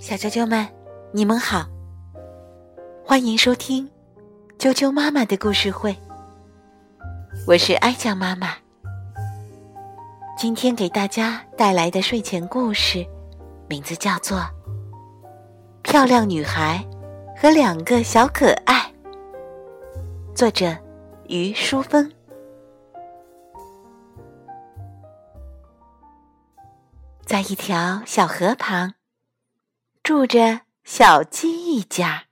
小啾啾们，你们好，欢迎收听啾啾妈妈的故事会。我是哀酱妈妈，今天给大家带来的睡前故事，名字叫做《漂亮女孩和两个小可爱》，作者于淑芬。在一条小河旁。住着小鸡一家。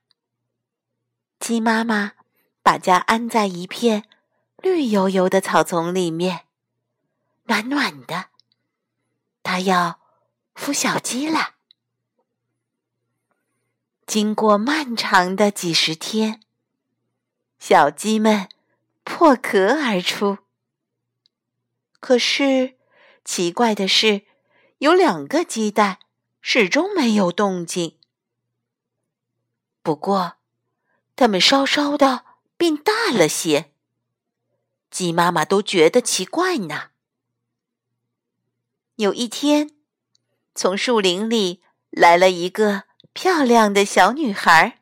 鸡妈妈把家安在一片绿油油的草丛里面，暖暖的。它要孵小鸡了。经过漫长的几十天，小鸡们破壳而出。可是，奇怪的是，有两个鸡蛋。始终没有动静。不过，它们稍稍的变大了些。鸡妈妈都觉得奇怪呢。有一天，从树林里来了一个漂亮的小女孩。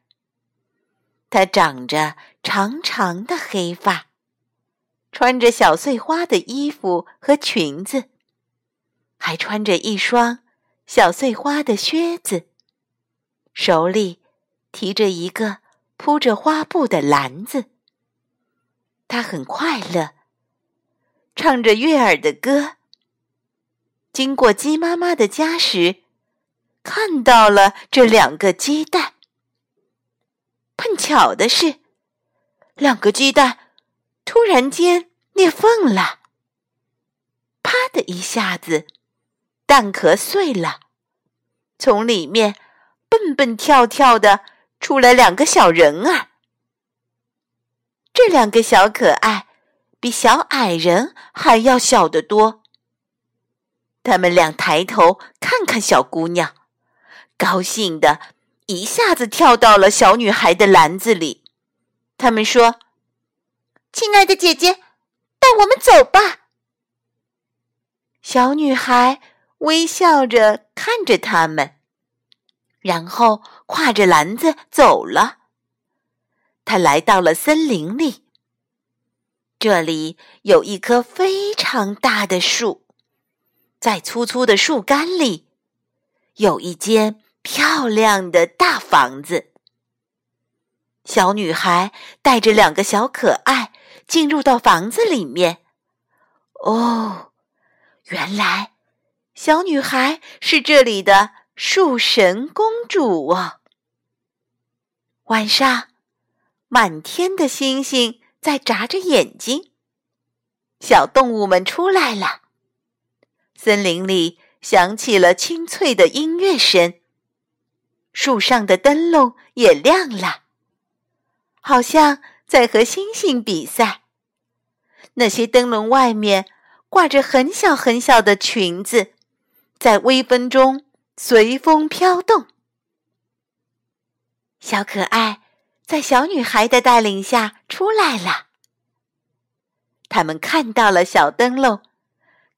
她长着长长的黑发，穿着小碎花的衣服和裙子，还穿着一双。小碎花的靴子，手里提着一个铺着花布的篮子。他很快乐，唱着悦耳的歌。经过鸡妈妈的家时，看到了这两个鸡蛋。碰巧的是，两个鸡蛋突然间裂缝了，啪的一下子。蛋壳碎了，从里面蹦蹦跳跳的出来两个小人儿。这两个小可爱比小矮人还要小得多。他们俩抬头看看小姑娘，高兴的一下子跳到了小女孩的篮子里。他们说：“亲爱的姐姐，带我们走吧。”小女孩。微笑着看着他们，然后挎着篮子走了。他来到了森林里，这里有一棵非常大的树，在粗粗的树干里有一间漂亮的大房子。小女孩带着两个小可爱进入到房子里面。哦，原来。小女孩是这里的树神公主哦。晚上，满天的星星在眨着眼睛。小动物们出来了，森林里响起了清脆的音乐声。树上的灯笼也亮了，好像在和星星比赛。那些灯笼外面挂着很小很小的裙子。在微风中随风飘动，小可爱在小女孩的带领下出来了。他们看到了小灯笼，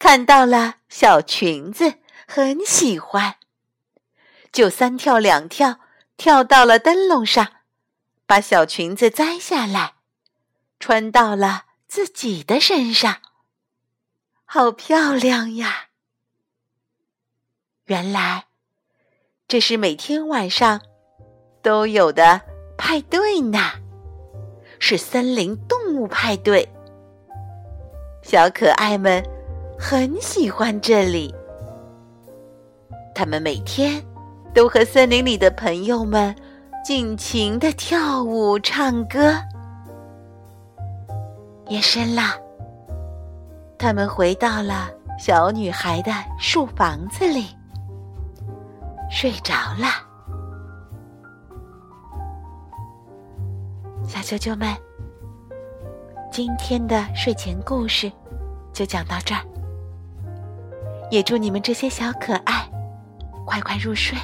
看到了小裙子，很喜欢，就三跳两跳跳到了灯笼上，把小裙子摘下来，穿到了自己的身上，好漂亮呀！原来，这是每天晚上都有的派对呢，是森林动物派对。小可爱们很喜欢这里，他们每天都和森林里的朋友们尽情的跳舞、唱歌。夜深了，他们回到了小女孩的树房子里。睡着了，小啾啾们，今天的睡前故事就讲到这儿。也祝你们这些小可爱快快入睡。